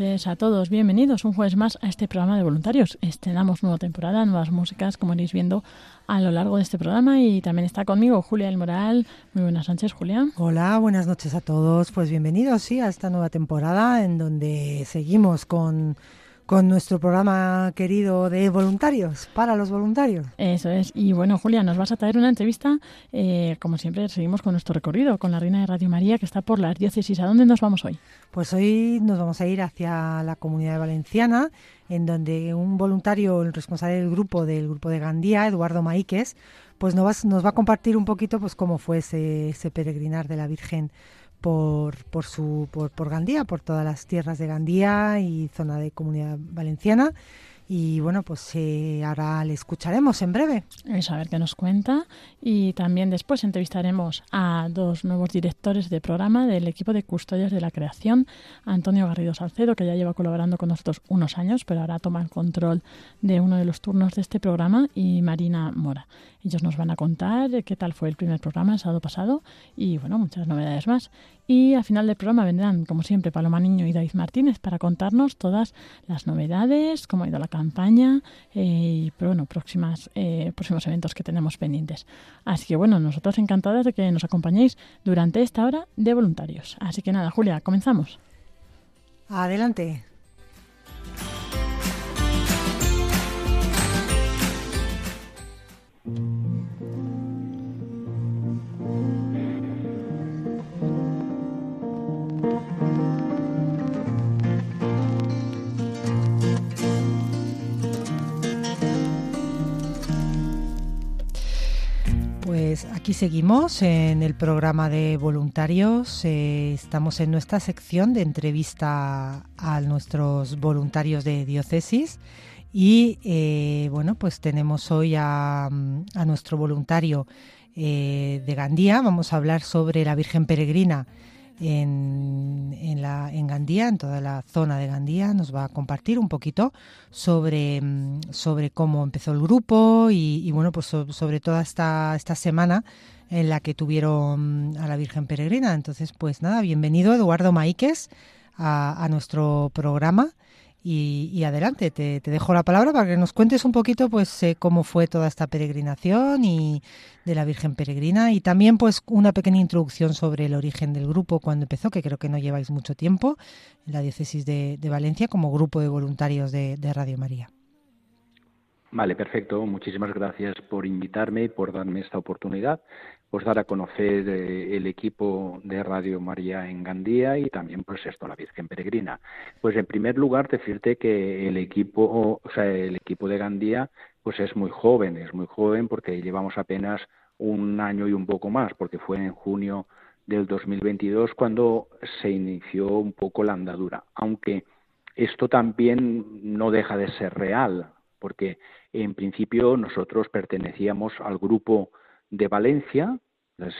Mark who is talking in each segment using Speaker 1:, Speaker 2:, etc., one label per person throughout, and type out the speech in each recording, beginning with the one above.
Speaker 1: Noches a todos, bienvenidos un jueves más a este programa de voluntarios. Estrenamos nueva temporada, nuevas músicas, como iréis viendo a lo largo de este programa y también está conmigo Julia El Moral. Muy buenas noches, Julia.
Speaker 2: Hola, buenas noches a todos. Pues bienvenidos, sí, a esta nueva temporada en donde seguimos con, con nuestro programa querido de voluntarios, para los voluntarios.
Speaker 1: Eso es. Y bueno, Julia, nos vas a traer una entrevista. eh, como siempre, seguimos con nuestro recorrido con la Reina de Radio María, que está por las diócesis. ¿A dónde nos vamos hoy?
Speaker 2: Pues hoy nos vamos a ir hacia la comunidad valenciana, en donde un voluntario, el responsable del grupo, del grupo de Gandía, Eduardo Maíquez, pues nos va, nos va a compartir un poquito pues cómo fue ese, ese peregrinar de la Virgen por, por, su, por, por Gandía, por todas las tierras de Gandía y zona de comunidad valenciana. Y bueno, pues eh, ahora le escucharemos en breve.
Speaker 1: Es a ver qué nos cuenta. Y también después entrevistaremos a dos nuevos directores de programa del equipo de custodios de la creación, Antonio Garrido Salcedo, que ya lleva colaborando con nosotros unos años, pero ahora toma el control de uno de los turnos de este programa, y Marina Mora. Ellos nos van a contar qué tal fue el primer programa el sábado pasado y, bueno, muchas novedades más. Y al final del programa vendrán, como siempre, Paloma Niño y David Martínez para contarnos todas las novedades, cómo ha ido la campaña eh, y, bueno, próximas, eh, próximos eventos que tenemos pendientes. Así que, bueno, nosotros encantadas de que nos acompañéis durante esta hora de voluntarios. Así que nada, Julia, comenzamos.
Speaker 2: Adelante. Pues aquí seguimos en el programa de voluntarios. Eh, estamos en nuestra sección de entrevista a nuestros voluntarios de diócesis. Y eh, bueno, pues tenemos hoy a, a nuestro voluntario eh, de Gandía. Vamos a hablar sobre la Virgen Peregrina en, en, la, en Gandía, en toda la zona de Gandía. Nos va a compartir un poquito sobre, sobre cómo empezó el grupo y, bueno, pues so- sobre toda esta, esta semana en la que tuvieron a la Virgen Peregrina. Entonces, pues nada, bienvenido Eduardo Maíquez a nuestro programa. Y, adelante, te, dejo la palabra para que nos cuentes un poquito pues eh, cómo fue toda esta peregrinación y de la Virgen Peregrina y también pues una pequeña introducción sobre el origen del grupo cuando empezó, que creo que no lleváis mucho tiempo en la diócesis de, de Valencia como grupo de voluntarios de, de Radio María.
Speaker 3: Vale, perfecto. Muchísimas gracias por invitarme y por darme esta oportunidad, pues dar a conocer eh, el equipo de Radio María en Gandía y también pues esto, la Virgen Peregrina. Pues en primer lugar decirte que el equipo, o sea, el equipo de Gandía pues es muy joven, es muy joven porque llevamos apenas un año y un poco más, porque fue en junio del 2022 cuando se inició un poco la andadura, aunque esto también no deja de ser real, porque en principio nosotros pertenecíamos al grupo de Valencia,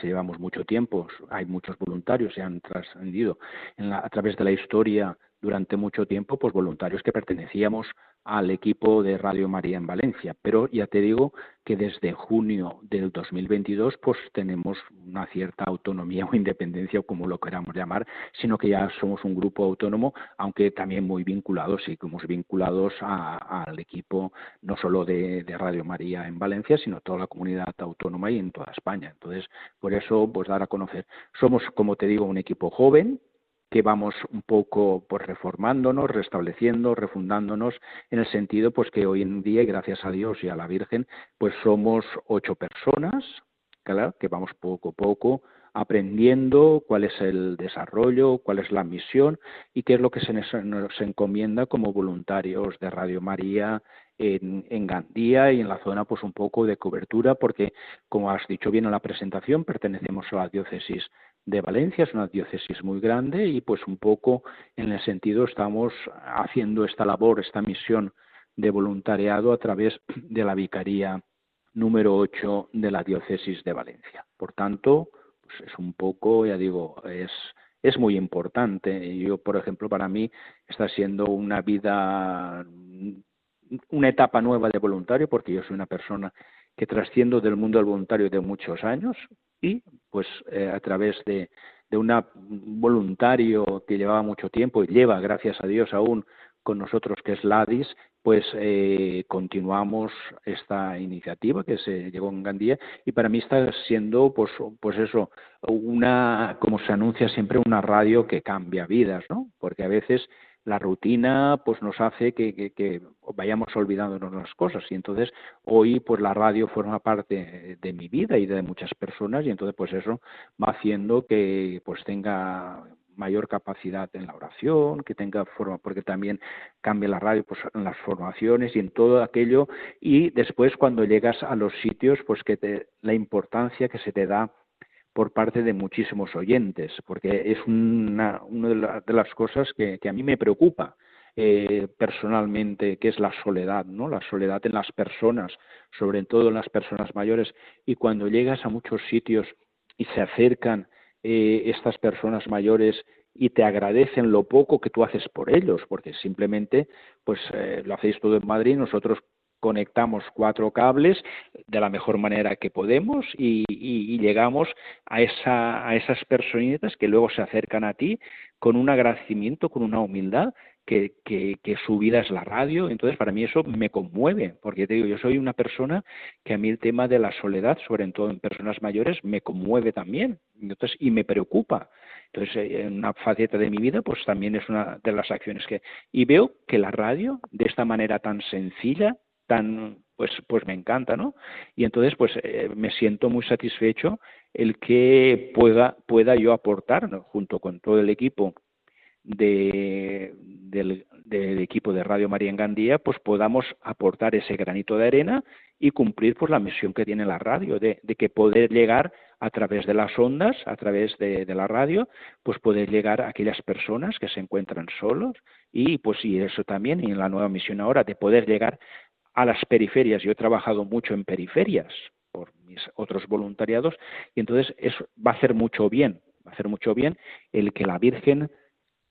Speaker 3: llevamos mucho tiempo, hay muchos voluntarios, se han trascendido en la- a través de la historia durante mucho tiempo pues voluntarios que pertenecíamos al equipo de Radio María en Valencia, pero ya te digo que desde junio del 2022 pues tenemos una cierta autonomía o independencia o como lo queramos llamar, sino que ya somos un grupo autónomo, aunque también muy vinculados y como vinculados al equipo no solo de, de, Radio María en Valencia, sino toda la comunidad autónoma y en toda España. Entonces, por eso pues dar a conocer, somos como te digo un equipo joven, que vamos un poco pues reformándonos, restableciendo, refundándonos en el sentido pues que hoy en día, gracias a Dios y a la Virgen, pues somos ocho personas, claro, que vamos poco a poco aprendiendo cuál es el desarrollo, cuál es la misión y qué es lo que se nos encomienda como voluntarios de Radio María en, en, Gandía y en la zona pues un poco de cobertura porque como has dicho bien en la presentación pertenecemos a la diócesis de Valencia, es una diócesis muy grande y pues un poco en el sentido estamos haciendo esta labor, esta misión de voluntariado a través de la Vicaría número 8 de la diócesis de Valencia. Por tanto, pues es un poco, ya digo, es, es muy importante. Yo, por ejemplo, para mí está siendo una vida, una etapa nueva de voluntario, porque yo soy una persona que trasciendo del mundo del voluntario de muchos años y pues eh, a través de, de un voluntario que llevaba mucho tiempo y lleva, gracias a Dios, aún con nosotros, que es LADIS, pues eh, continuamos esta iniciativa que se llevó en Gandía y para mí está siendo, pues, pues eso, una, como se anuncia siempre, una radio que cambia vidas, ¿no? Porque a veces la rutina pues nos hace que, vayamos olvidándonos las cosas. Y entonces hoy pues la radio forma parte de mi vida y de muchas personas y entonces pues eso va haciendo que pues tenga mayor capacidad en la oración, que tenga forma, porque también cambia la radio pues, en las formaciones y en todo aquello, y después cuando llegas a los sitios, pues que te, la importancia que se te da por parte de muchísimos oyentes, porque es una, una de, las cosas que, a mí me preocupa eh, personalmente, que es la soledad, ¿no? La soledad en las personas, sobre todo en las personas mayores, y cuando llegas a muchos sitios y se acercan eh, estas personas mayores y te agradecen lo poco que tú haces por ellos, porque simplemente pues eh, lo hacéis todo en Madrid, nosotros conectamos cuatro cables de la mejor manera que podemos y, llegamos a, esa, a esas personitas que luego se acercan a ti con un agradecimiento, con una humildad que, su vida es la radio. Entonces, para mí eso me conmueve, porque te digo, yo soy una persona que a mí el tema de la soledad, sobre todo en personas mayores, me conmueve también y me preocupa. Entonces, eh, en una faceta de mi vida, pues también es una de las acciones que... Y veo que la radio, de esta manera tan sencilla, tan pues pues me encanta no y entonces pues eh, me siento muy satisfecho el que pueda pueda yo aportar junto con todo el equipo de, del, equipo de Radio María en Gandía, pues podamos aportar ese granito de arena y cumplir pues la misión que tiene la radio, de, que poder llegar a través de las ondas, a través de, de, la radio, pues poder llegar a aquellas personas que se encuentran solos y pues y eso también, y en la nueva misión ahora, de poder llegar a las periferias. Yo he trabajado mucho en periferias por mis otros voluntariados y entonces eso va a hacer mucho bien, va a hacer mucho bien el que la Virgen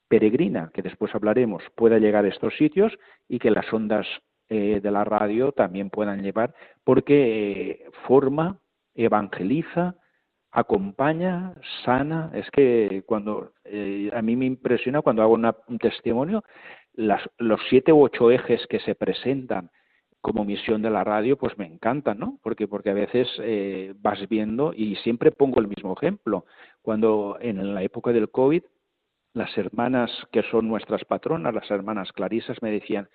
Speaker 3: peregrina, que después hablaremos, pueda llegar a estos sitios y que las ondas eh, de la radio también puedan llevar, porque eh, forma, evangeliza, acompaña, sana. Es que cuando eh, a mí me impresiona cuando hago un testimonio, las, los siete u ocho ejes que se presentan como misión de la radio, pues me encanta, ¿no? Porque, porque a veces eh, vas viendo, y siempre pongo el mismo ejemplo, cuando en la época del COVID, las hermanas que son nuestras patronas, las hermanas clarisas, me decían,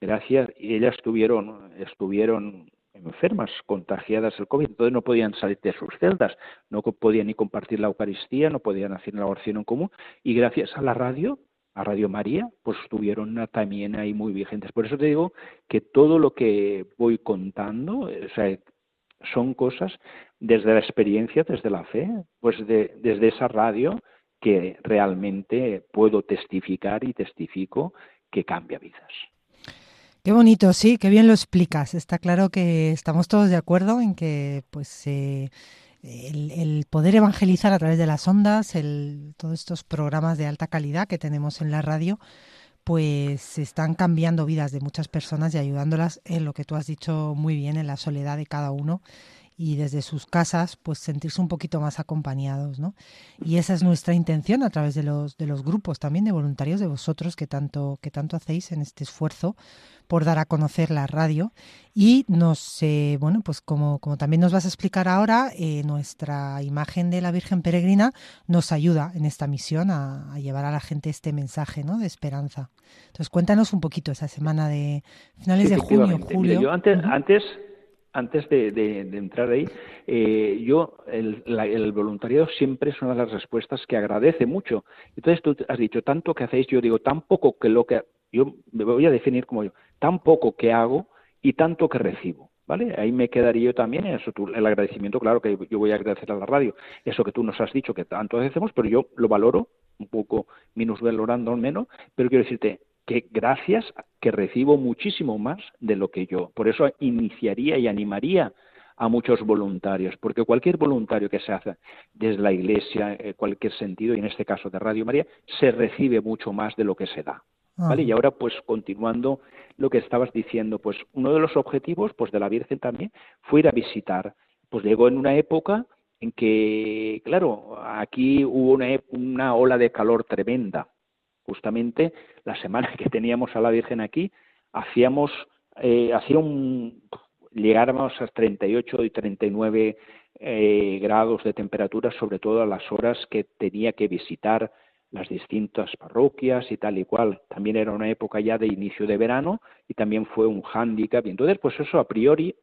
Speaker 3: gracias, y ellas estuvieron, estuvieron enfermas, contagiadas del COVID, entonces no podían salir de sus celdas, no podían ni compartir la Eucaristía, no podían hacer la oración en común, y gracias a la radio a Radio María, pues estuvieron también ahí muy vigentes. Por eso te digo que todo lo que voy contando, o sea, son cosas desde la experiencia, desde la fe, pues desde esa radio que realmente puedo testificar y testifico que cambia vidas.
Speaker 2: Qué bonito, sí, qué bien lo explicas. Está claro que estamos todos de acuerdo en que pues eh, el, poder evangelizar a través de las ondas, el, todos estos programas de alta calidad que tenemos en la radio, pues están cambiando vidas de muchas personas y ayudándolas en lo que tú has dicho muy bien, en la soledad de cada uno y desde sus casas pues sentirse un poquito más acompañados, ¿no? Y esa es nuestra intención a través de los de los grupos también de voluntarios de vosotros que tanto que tanto hacéis en este esfuerzo por dar a conocer la radio y nos eh, bueno pues como como también nos vas a explicar ahora eh, nuestra imagen de la Virgen Peregrina nos ayuda en esta misión a, llevar a la gente este mensaje, ¿no? De esperanza. Entonces cuéntanos un poquito esa semana de finales de junio, julio.
Speaker 3: yo antes antes antes de, entrar ahí, eh, yo, el, el, voluntariado siempre es una de las respuestas que agradece mucho. Entonces tú has dicho, tanto que hacéis, yo digo, tan poco que lo que, yo me voy a definir como yo, tan poco que hago y tanto que recibo. ¿Vale? Ahí me quedaría yo también, eso el agradecimiento, claro que yo voy a agradecer a la radio, eso que tú nos has dicho que tanto hacemos, pero yo lo valoro, un poco minusvalorando al menos, pero quiero decirte, que gracias que recibo muchísimo más de lo que yo. Por eso iniciaría y animaría a muchos voluntarios, porque cualquier voluntario que se hace desde la Iglesia, en cualquier sentido, y en este caso de Radio María, se recibe mucho más de lo que se da. ¿Vale? Ah. Y ahora, pues, continuando lo que estabas diciendo, pues, uno de los objetivos, pues, de la Virgen también fue ir a visitar. Pues llegó en una época en que, claro, aquí hubo una, una ola de calor tremenda, justamente la semana que teníamos a la Virgen aquí, hacíamos, eh, hacía un, llegáramos a 38 y 39 eh, grados de temperatura, sobre todo a las horas que tenía que visitar las distintas parroquias y tal y cual. También era una época ya de inicio de verano y también fue un hándicap. Entonces, pues eso a priori,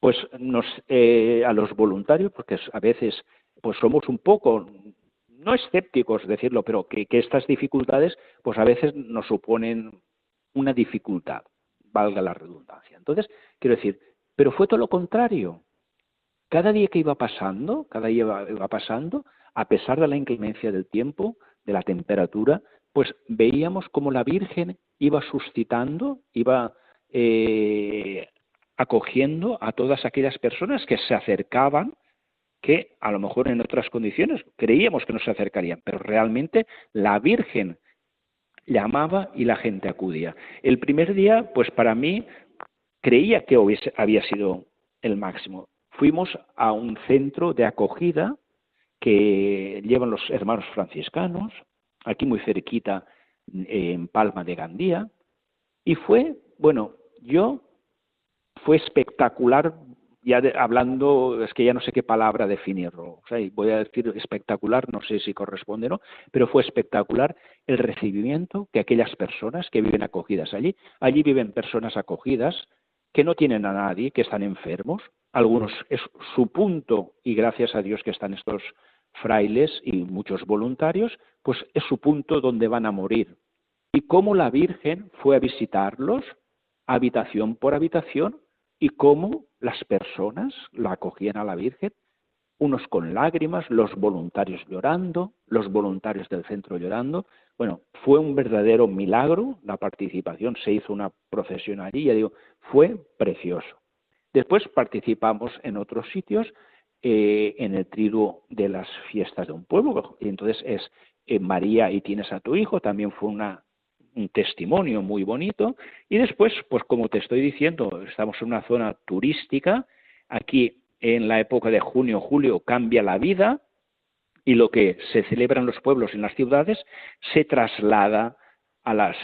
Speaker 3: pues nos, eh, a los voluntarios, porque a veces pues somos un poco no escépticos decirlo, pero que, estas dificultades pues a veces nos suponen una dificultad, valga la redundancia. Entonces, quiero decir, pero fue todo lo contrario. Cada día que iba pasando, cada día iba, pasando, a pesar de la inclemencia del tiempo, de la temperatura, pues veíamos como la Virgen iba suscitando, iba eh, acogiendo a todas aquellas personas que se acercaban que a lo mejor en otras condiciones creíamos que nos acercarían, pero realmente la Virgen llamaba y la gente acudía. El primer día, pues para mí, creía que había sido el máximo. Fuimos a un centro de acogida que llevan los hermanos franciscanos, aquí muy cerquita, en Palma de Gandía, y fue, bueno, yo fue espectacular ya hablando, es que ya no sé qué palabra definirlo, o sea, voy a decir espectacular, no sé si corresponde o no, pero fue espectacular el recibimiento que aquellas personas que viven acogidas allí, allí viven personas acogidas que no tienen a nadie, que están enfermos, algunos es su punto, y gracias a Dios que están estos frailes y muchos voluntarios, pues es su punto donde van a morir. Y cómo la Virgen fue a visitarlos, habitación por habitación, y cómo las personas la acogían a la Virgen, unos con lágrimas, los voluntarios llorando, los voluntarios del centro llorando. Bueno, fue un verdadero milagro la participación, se hizo una procesión allí, ya digo, fue precioso. Después participamos en otros sitios, eh, en el triduo de las fiestas de un pueblo, y entonces es eh, María y tienes a tu hijo, también fue una un testimonio muy bonito. Y después, pues como te estoy diciendo, estamos en una zona turística. Aquí en la época de junio, julio cambia la vida y lo que se celebra en los pueblos, en las ciudades, se traslada a las,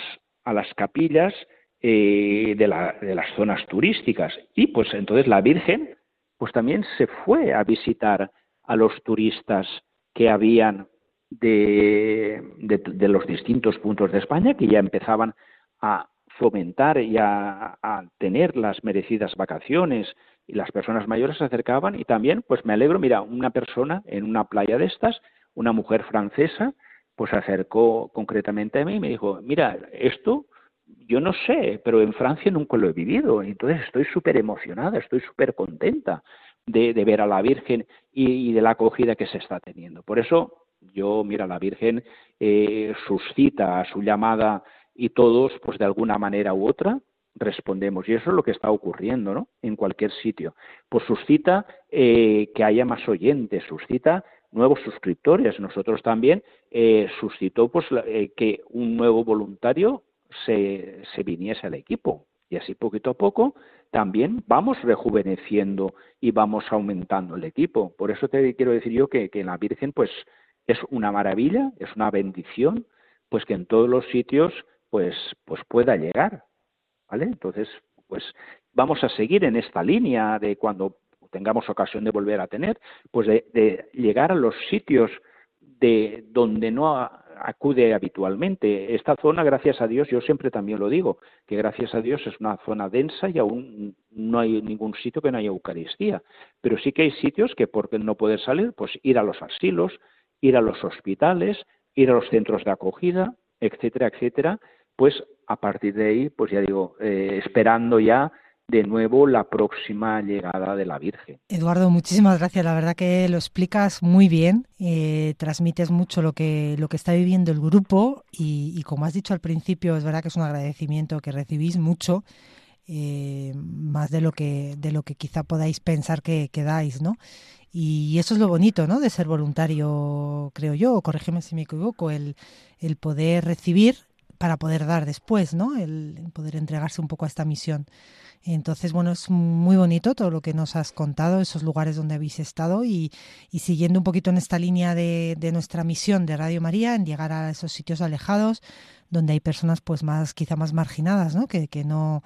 Speaker 3: a las capillas eh, de, de las zonas turísticas. Y pues entonces la Virgen, pues también se fue a visitar a los turistas que habían de, de, los distintos puntos de España que ya empezaban a fomentar y a, tener las merecidas vacaciones y las personas mayores se acercaban y también pues me alegro mira una persona en una playa de estas una mujer francesa pues se acercó concretamente a mí y me dijo mira esto yo no sé pero en Francia nunca lo he vivido entonces estoy súper emocionada estoy súper contenta de, de, ver a la Virgen y, y de la acogida que se está teniendo. Por eso yo, mira, la Virgen eh, suscita a su llamada y todos, pues de alguna manera u otra, respondemos. Y eso es lo que está ocurriendo, ¿no? En cualquier sitio. Pues suscita eh, que haya más oyentes, suscita nuevos suscriptores. Nosotros también eh, suscitó pues, eh, que un nuevo voluntario se, se viniese al equipo. Y así poquito a poco también vamos rejuveneciendo y vamos aumentando el equipo. Por eso te quiero decir yo que, que la Virgen pues es una maravilla, es una bendición, pues que en todos los sitios pues, pues pueda llegar. ¿Vale? Entonces, pues vamos a seguir en esta línea de cuando tengamos ocasión de volver a tener, pues de, llegar a los sitios de donde no acude habitualmente. Esta zona, gracias a Dios, yo siempre también lo digo, que gracias a Dios es una zona densa y aún no hay ningún sitio que no haya Eucaristía. Pero sí que hay sitios que, porque no poder salir, pues ir a los asilos, ir a los hospitales, ir a los centros de acogida, etcétera, etcétera, pues a partir de ahí, pues ya digo, eh, esperando ya de nuevo la próxima llegada de la Virgen.
Speaker 2: Eduardo, muchísimas gracias. La verdad que lo explicas muy bien, eh, transmites mucho lo que, lo que está viviendo el grupo y, como has dicho al principio, es verdad que es un agradecimiento que recibís mucho. Eh, más de lo que de lo que quizá podáis pensar que, que dais, ¿no? Y eso es lo bonito, ¿no? De ser voluntario, creo yo, corrígeme si me equivoco, el, el poder recibir para poder dar después, ¿no? El, poder entregarse un poco a esta misión. Entonces, bueno, es muy bonito todo lo que nos has contado, esos lugares donde habéis estado y, siguiendo un poquito en esta línea de, de, nuestra misión de Radio María, en llegar a esos sitios alejados donde hay personas pues más, quizá más marginadas, ¿no? Que, que no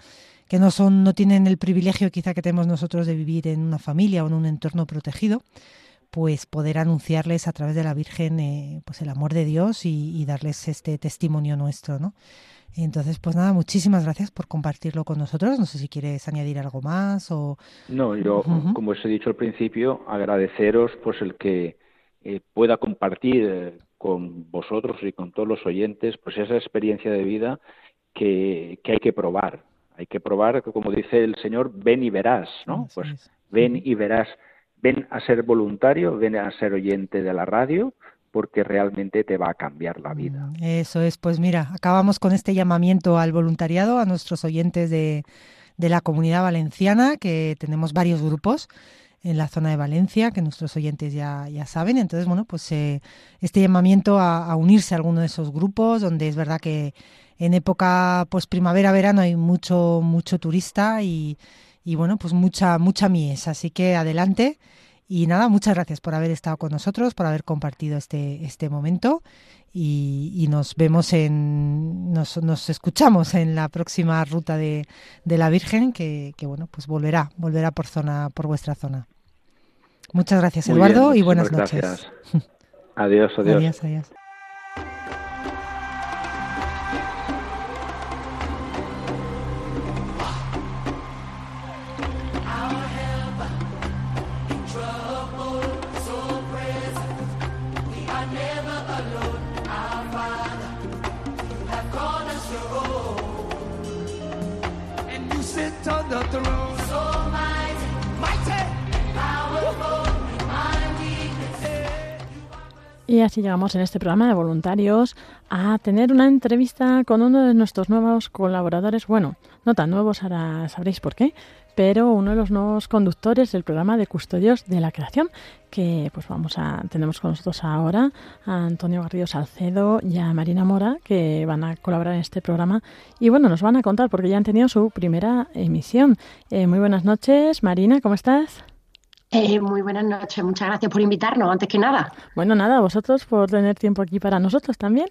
Speaker 2: que no son, no tienen el privilegio quizá que tenemos nosotros de vivir en una familia o en un entorno protegido, pues poder anunciarles a través de la Virgen eh, pues el amor de Dios y, darles este testimonio nuestro, ¿no? Entonces, pues nada, muchísimas gracias por compartirlo con nosotros. No sé si quieres añadir algo más o...
Speaker 3: No, yo, como os he dicho al principio, agradeceros pues el que eh, pueda compartir eh, con vosotros y con todos los oyentes pues esa experiencia de vida que, que hay que probar, hay que probar, como dice el Señor, ven y verás, ¿no? pues ven y verás, ven a ser voluntario, ven a ser oyente de la radio, porque realmente te va a cambiar la vida.
Speaker 2: Mm, eso es, pues mira, acabamos con este llamamiento al voluntariado a nuestros oyentes de, de la comunidad valenciana, que tenemos varios grupos en la zona de Valencia, que nuestros oyentes ya, ya saben. Entonces, bueno, pues eh, este llamamiento a, a, unirse a alguno de esos grupos, donde es verdad que en época pues primavera-verano hay mucho, mucho turista y, y, bueno, pues mucha, mucha mies. Así que adelante. Y nada, muchas gracias por haber estado con nosotros, por haber compartido este, este momento y, y nos vemos en, nos, nos, escuchamos en la próxima ruta de, de la Virgen que, que, bueno, pues volverá, volverá por zona, por vuestra zona. Muchas gracias, Eduardo, bien, y buenas
Speaker 3: gracias. noches. Adiós, adiós.
Speaker 2: Adiós, adiós.
Speaker 1: Y así llegamos en este programa de voluntarios a tener una entrevista con uno de nuestros nuevos colaboradores. Bueno, no tan nuevos, ahora sabréis por qué, pero uno de los nuevos conductores del programa de Custodios de la Creación, que pues vamos a, tenemos con nosotros ahora a Antonio Garrido Salcedo y a Marina Mora, que van a colaborar en este programa. Y bueno, nos van a contar porque ya han tenido su primera emisión. Eh, muy buenas noches, Marina, ¿cómo estás?
Speaker 4: Eh, muy buenas noches, muchas gracias por invitarnos, antes que nada.
Speaker 1: Bueno, nada, vosotros por tener tiempo aquí para nosotros también.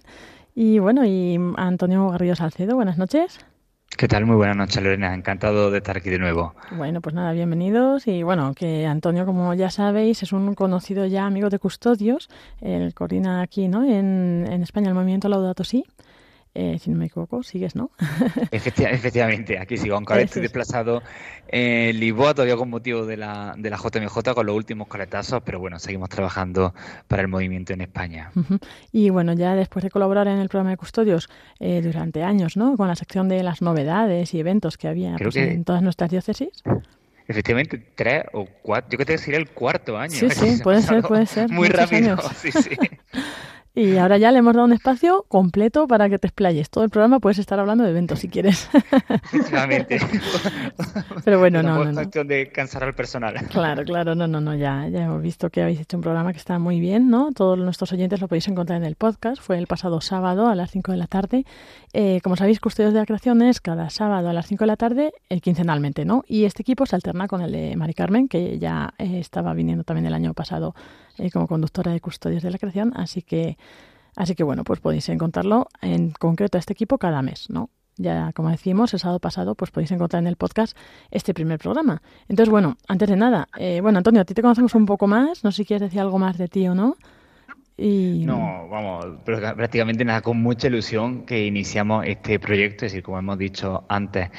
Speaker 1: Y bueno, y Antonio Garrido Salcedo, buenas noches.
Speaker 5: ¿Qué tal? Muy buenas noches, Lorena. Encantado de estar aquí de nuevo.
Speaker 1: Bueno, pues nada, bienvenidos. Y bueno, que Antonio, como ya sabéis, es un conocido ya amigo de Custodios. Él coordina aquí, ¿no? En, en España el movimiento Laudato Si. Eh, si no me equivoco, sigues, ¿no?
Speaker 5: efectivamente, aquí sigo, aunque ahora estoy desplazado en Lisboa todavía con motivo de la, de la JMJ con los últimos coletazos, pero bueno, seguimos trabajando para el movimiento en España.
Speaker 1: Y bueno, ya después de colaborar en el programa de custodios eh, durante años, ¿no? Con la sección de las novedades y eventos que había pues, en todas nuestras diócesis.
Speaker 5: Efectivamente, tres o cuatro, yo creo que sería el cuarto año.
Speaker 1: Sí, sí, puede ser, puede ser.
Speaker 5: Muy rápido, sí, sí.
Speaker 1: Y ahora ya le hemos dado un espacio completo para que te explayes. Todo el programa puedes estar hablando de eventos si quieres.
Speaker 5: Efectivamente.
Speaker 1: Pero bueno, no, no,
Speaker 5: Es
Speaker 1: no.
Speaker 5: cuestión de cansar al personal.
Speaker 1: Claro, claro, no, no, no, ya, ya hemos visto que habéis hecho un programa que está muy bien, ¿no? Todos nuestros oyentes lo podéis encontrar en el podcast. Fue el pasado sábado a las 5 de la tarde. Eh, como sabéis, Custodios de la Creación es cada sábado a las 5 de la tarde, eh, quincenalmente, ¿no? Y este equipo se alterna con el de Mari Carmen, que ya eh, estaba viniendo también el año pasado eh, como conductora de Custodios de la Creación, así que, así que bueno, pues podéis encontrarlo en concreto a este equipo cada mes, ¿no? Ya, como decimos, el sábado pasado, pues podéis encontrar en el podcast este primer programa. Entonces, bueno, antes de nada, eh, bueno, Antonio, a ti te conocemos un poco más, no sé si quieres decir algo más de ti o no. Y...
Speaker 5: No, vamos, pero prácticamente nada, con mucha ilusión que iniciamos este proyecto, es decir, como hemos dicho antes,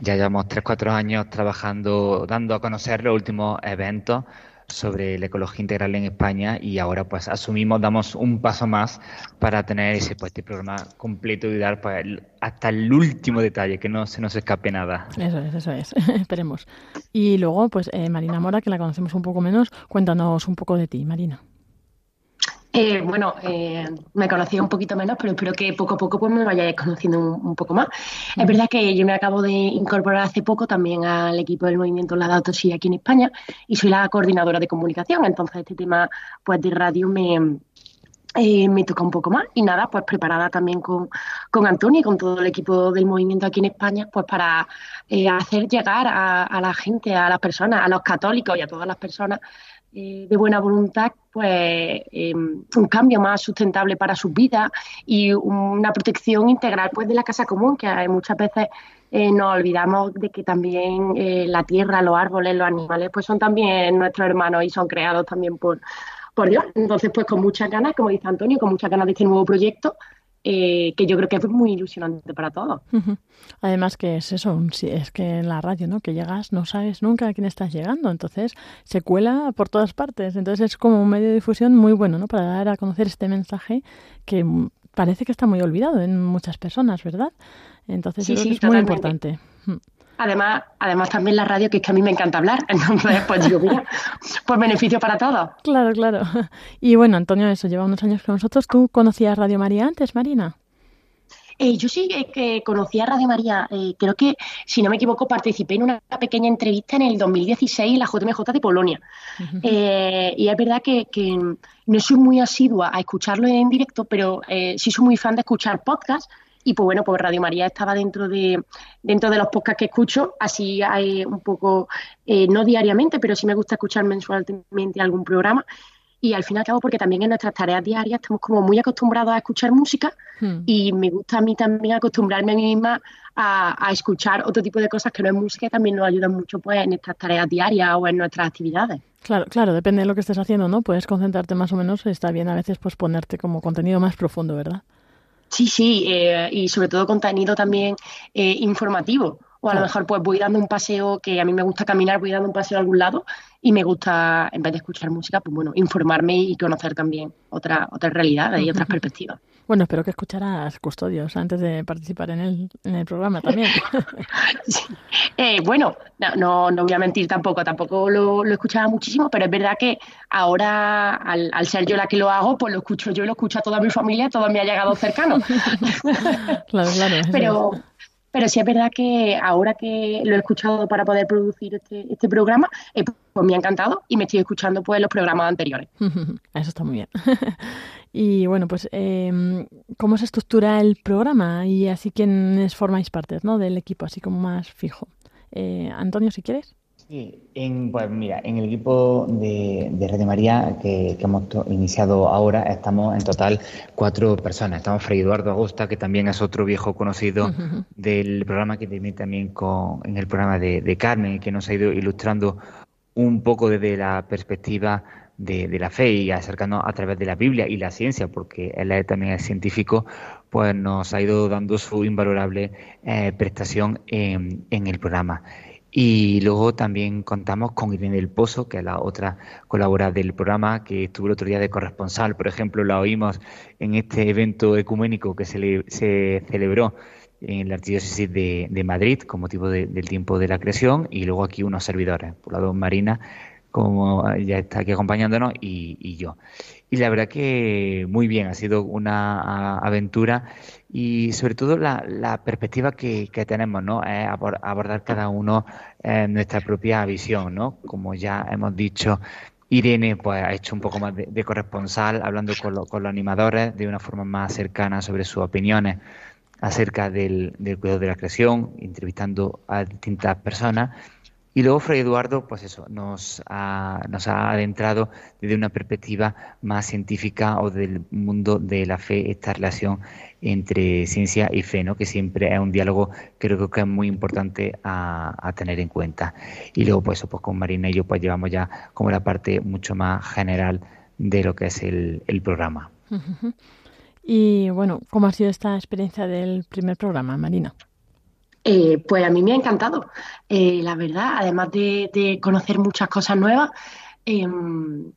Speaker 5: ya llevamos 3-4 años trabajando, dando a conocer los últimos eventos sobre la ecología integral en España y ahora pues asumimos, damos un paso más para tener ese pues, este programa completo y dar pues, hasta el último detalle, que no se nos escape nada.
Speaker 1: Eso es, eso es, esperemos. Y luego pues eh, Marina Mora, que la conocemos un poco menos, cuéntanos un poco de ti, Marina.
Speaker 4: Eh, bueno, eh, me conocía un poquito menos, pero espero que poco a poco pues me vayáis conociendo un, un, poco más. Es verdad que yo me acabo de incorporar hace poco también al equipo del movimiento La Datos sí aquí en España y soy la coordinadora de comunicación, entonces este tema pues de radio me, eh, me toca un poco más. Y nada, pues preparada también con, con Antonio y con todo el equipo del movimiento aquí en España, pues para eh, hacer llegar a, a, la gente, a las personas, a los católicos y a todas las personas eh, de buena voluntad, pues eh, un cambio más sustentable para sus vidas y una protección integral pues de la casa común, que muchas veces eh, nos olvidamos de que también eh, la tierra, los árboles, los animales, pues son también nuestros hermanos y son creados también por, por Dios. Entonces, pues con muchas ganas, como dice Antonio, con muchas ganas de este nuevo proyecto, eh, que yo creo que es muy ilusionante para todos.
Speaker 1: Uh -huh. Además que es eso, es que en la radio, ¿no? Que llegas, no sabes nunca a quién estás llegando, entonces se cuela por todas partes. Entonces es como un medio de difusión muy bueno, ¿no? Para dar a conocer este mensaje que parece que está muy olvidado en muchas personas, ¿verdad? Entonces
Speaker 4: sí,
Speaker 1: creo
Speaker 4: sí,
Speaker 1: es
Speaker 4: totalmente.
Speaker 1: muy importante.
Speaker 4: Además, además también la radio, que es que a mí me encanta hablar, entonces pues digo, mira, pues beneficio para todos.
Speaker 1: Claro, claro. Y bueno, Antonio, eso lleva unos años con nosotros. ¿Tú conocías Radio María antes, Marina?
Speaker 4: Eh, yo sí eh, que conocía a Radio María, eh, creo que, si no me equivoco, participé en una pequeña entrevista en el 2016 en la JMJ de Polonia. Uh -huh. y es verdad que, que, no soy muy asidua a escucharlo en directo, pero sí soy muy fan de escuchar podcasts y pues bueno, pues Radio María estaba dentro de, dentro de los podcasts que escucho, así hay un poco, eh, no diariamente, pero sí me gusta escuchar mensualmente algún programa. Y al fin y al cabo, porque también en nuestras tareas diarias estamos como muy acostumbrados a escuchar música hmm. y me gusta a mí también acostumbrarme a mí misma a, a, escuchar otro tipo de cosas que no es música y también nos ayudan mucho pues en nuestras tareas diarias o en nuestras actividades.
Speaker 1: Claro, claro, depende de lo que estés haciendo, ¿no? Puedes concentrarte más o menos, está bien a veces pues ponerte como contenido más profundo, ¿verdad?
Speaker 4: Sí, sí, eh, y sobre todo contenido también eh, informativo. O a lo mejor pues voy dando un paseo, que a mí me gusta caminar, voy dando un paseo a algún lado y me gusta, en vez de escuchar música, pues bueno, informarme y conocer también otra, otras realidades y otras perspectivas.
Speaker 1: Bueno, espero que escucharas Custodios antes de participar en el, en el programa también.
Speaker 4: sí. eh, bueno, no, no, no, voy a mentir tampoco, tampoco lo, lo, escuchaba muchísimo, pero es verdad que ahora, al, al, ser yo la que lo hago, pues lo escucho yo y lo escucha toda mi familia, todos mis allegados cercanos.
Speaker 1: claro, claro.
Speaker 4: Pero, pero sí es verdad que ahora que lo he escuchado para poder producir este, este programa, eh, pues me ha encantado y me estoy escuchando pues los programas anteriores.
Speaker 1: Eso está muy bien. y bueno, pues eh, ¿cómo se estructura el programa? Y así quienes formáis parte ¿no? del equipo, así como más fijo. Eh, Antonio, si quieres.
Speaker 5: Sí, en, pues mira, en el equipo de, de Radio María que, que, hemos iniciado ahora estamos en total cuatro personas. Estamos Fray Eduardo Agosta, que también es otro viejo conocido uh -huh. del programa que tiene también con, en el programa de, de Carmen, que nos ha ido ilustrando un poco desde la perspectiva de, de, la fe y acercándonos a través de la Biblia y la ciencia, porque él también es científico, pues nos ha ido dando su invalorable eh, prestación en, en el programa. Y luego también contamos con Irene del Pozo, que es la otra colaboradora del programa, que estuvo el otro día de corresponsal. Por ejemplo, la oímos en este evento ecuménico que se, se celebró en la Archidiócesis de, de Madrid con motivo de, del tiempo de la creación y luego aquí unos servidores, por la lado Marina, como ya está aquí acompañándonos, y, yo. Y la verdad que muy bien, ha sido una aventura y sobre todo la, perspectiva que, tenemos, ¿no? Es abordar cada uno eh, nuestra propia visión, ¿no? Como ya hemos dicho, Irene pues, ha hecho un poco más de, corresponsal, hablando con, con, los animadores de una forma más cercana sobre sus opiniones acerca del, del cuidado de la creación, entrevistando a distintas personas y luego Fray Eduardo, pues eso, nos ha, nos ha adentrado desde una perspectiva más científica o del mundo de la fe, esta relación entre ciencia y fe, ¿no? que siempre es un diálogo creo que es muy importante a, tener en cuenta. Y luego, pues, pues con Marina y yo pues llevamos ya como la parte mucho más general de lo que es el, el programa.
Speaker 1: Y bueno, ¿cómo ha sido esta experiencia del primer programa, Marina?
Speaker 4: Eh, pues a mí me ha encantado, eh, la verdad, además de, conocer muchas cosas nuevas. Em,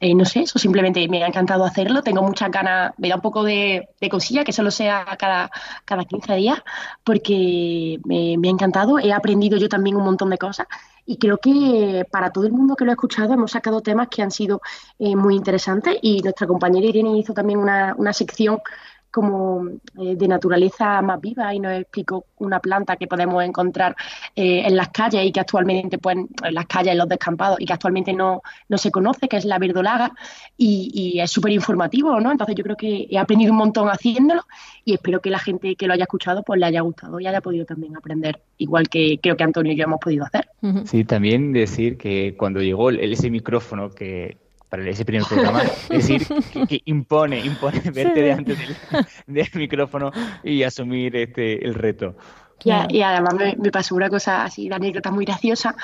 Speaker 4: eh, no sé, eso simplemente me ha encantado hacerlo. Tengo muchas ganas, me da un poco de, cosilla que solo sea cada, cada 15 días, porque me, ha encantado. He aprendido yo también un montón de cosas y creo que para todo el mundo que lo ha escuchado hemos sacado temas que han sido muy interesantes y nuestra compañera Irene hizo también una, una sección como eh, de naturaleza más viva y nos explicó una planta que podemos encontrar eh, en las calles y que actualmente, pues, en las calles, en los descampados, y que actualmente no, no se conoce, que es la verdolaga, y, es súper informativo, ¿no? Entonces yo creo que he aprendido un montón haciéndolo y espero que la gente que lo haya escuchado pues le haya gustado y haya podido también aprender, igual que creo que Antonio y yo hemos podido hacer.
Speaker 5: Sí, también decir que cuando llegó ese micrófono que para ese primer programa. es decir, que, impone, impone verte delante del, micrófono y asumir este el reto.
Speaker 4: Y, además me, pasó una cosa así, una anécdota muy graciosa.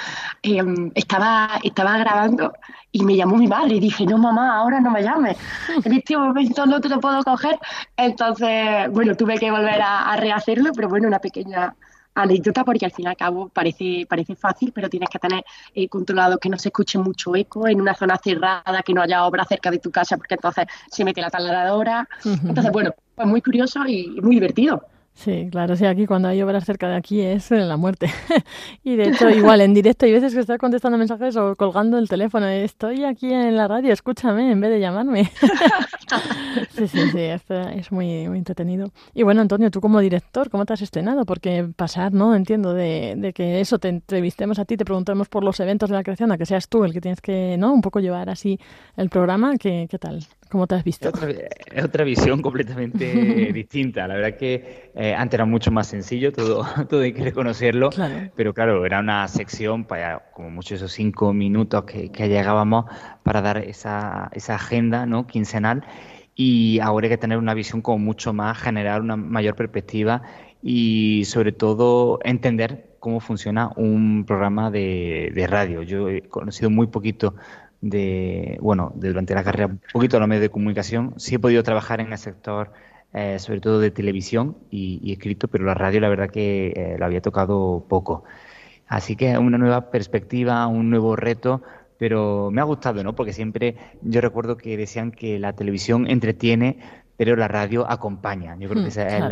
Speaker 4: Em, estaba, estaba grabando y me llamó mi madre y dije, no mamá, ahora no me llames. En este momento no te lo puedo coger. Entonces, bueno, tuve que volver a rehacerlo, pero bueno, una pequeña anécdota porque al fin y al cabo parece, parece fácil, pero tienes que tener eh, controlado que no se escuche mucho eco en una zona cerrada, que no haya obra cerca de tu casa porque entonces se mete la taladradora. Entonces, bueno, pues muy curioso y muy divertido.
Speaker 1: Sí, claro, sí, aquí cuando hay obras cerca de aquí es la muerte. y de hecho, igual en directo hay veces que estoy contestando mensajes o colgando el teléfono. Estoy aquí en la radio, escúchame en vez de llamarme. sí, sí, sí, es, muy, muy entretenido. Y bueno, Antonio, tú como director, ¿cómo te has estrenado? Porque pasar, ¿no? Entiendo de, de que eso, te entrevistemos a ti, te preguntemos por los eventos de la creación, a que seas tú el que tienes que, ¿no? Un poco llevar así el programa, ¿qué, qué tal? ¿Cómo te has visto?
Speaker 5: Es otra, visión completamente distinta. La verdad que eh, antes era mucho más sencillo, todo, todo hay que reconocerlo. Pero claro, era una sección para como mucho esos cinco minutos que, llegábamos para dar esa, esa agenda ¿no? quincenal. Y ahora hay que tener una visión como mucho más general, una mayor perspectiva y sobre todo entender cómo funciona un programa de, de radio. Yo he conocido muy poquito de, bueno, de durante la carrera un poquito a los medios de comunicación. Sí he podido trabajar en el sector, eh, sobre todo de televisión y, escrito, pero la radio la verdad que eh, lo había tocado poco. Así que una nueva perspectiva, un nuevo reto, pero me ha gustado, ¿no? Porque siempre yo recuerdo que decían que la televisión entretiene, pero la radio acompaña. Yo creo que mm, ese es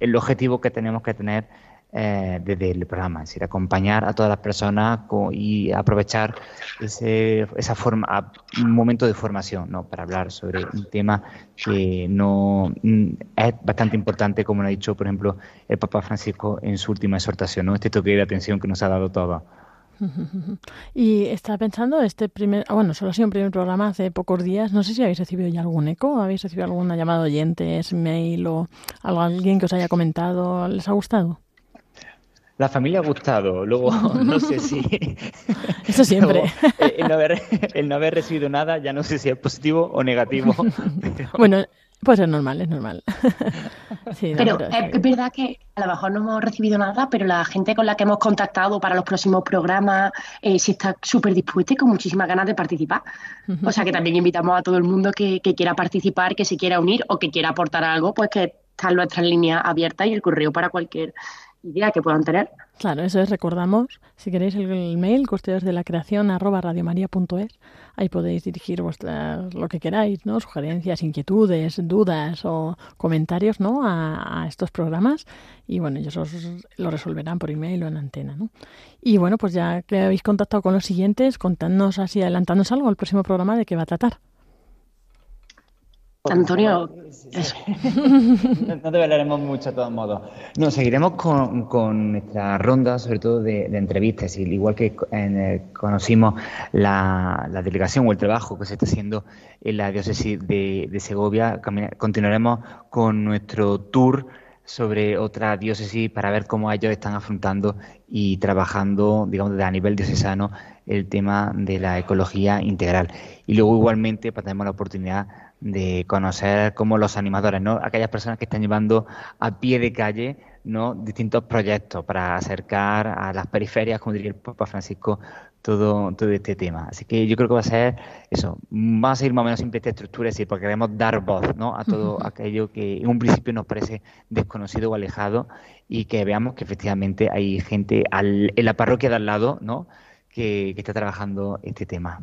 Speaker 5: el objetivo que tenemos que tener eh, desde el programa, es decir, acompañar a todas las personas y aprovechar ese esa forma, momento de formación ¿no? para hablar sobre un tema que no mm, es bastante importante, como lo ha dicho, por ejemplo, el Papa Francisco en su última exhortación, ¿no? este toque de atención que nos ha dado todo.
Speaker 1: Y está pensando, este primer, ah, bueno, solo ha sido un primer programa hace pocos días, no sé si habéis recibido ya algún eco, habéis recibido alguna llamada de oyentes, mail o algo, alguien que os haya comentado, ¿les ha gustado?
Speaker 5: La familia ha gustado, luego no sé si...
Speaker 1: Eso siempre.
Speaker 5: Eh, el, no haber, recibido nada, ya no sé si es positivo o negativo.
Speaker 1: Bueno, pues es normal, es normal.
Speaker 4: pero, es, verdad que a lo mejor no hemos recibido nada, pero la gente con la que hemos contactado para los próximos programas eh, sí está súper dispuesta y con muchísimas ganas de participar. O sea que también invitamos a todo el mundo que, que, quiera participar, que se quiera unir o que quiera aportar algo, pues que están nuestras líneas abiertas y el correo para cualquier idea que puedan tener.
Speaker 1: Claro, eso es, recordamos, si queréis el, mail, custodios de la creación arroba radiomaria.es, ahí podéis dirigir vuestra, lo que queráis, ¿no? Sugerencias, inquietudes, dudas o comentarios, ¿no? A, estos programas y bueno, ellos os lo resolverán por email o en antena, ¿no? Y bueno, pues ya que habéis contactado con los siguientes, contadnos así, adelantándonos algo el próximo programa de qué va a tratar.
Speaker 4: Antonio,
Speaker 5: no, te mucho de todos modos. No, seguiremos con, con nuestra ronda, sobre todo de, entrevistas, igual que conocimos la, delegación o el trabajo que se está haciendo en la diócesis de, Segovia, continuaremos con nuestro tour sobre otra diócesis para ver cómo ellos están afrontando y trabajando, digamos, a nivel diocesano el tema de la ecología integral. Y luego igualmente pues, tenemos la oportunidad de conocer cómo los animadores, ¿no? Aquellas personas que están llevando a pie de calle, ¿no? Distintos proyectos para acercar a las periferias, como diría el Papa Francisco, todo, todo este tema. Así que yo creo que va a ser eso, va a seguir más o menos siempre esta estructura, es decir, porque queremos dar voz, ¿no? A todo aquello que en un principio nos parece desconocido o alejado y que veamos que efectivamente hay gente en la parroquia de al lado, ¿no? que está trabajando este tema.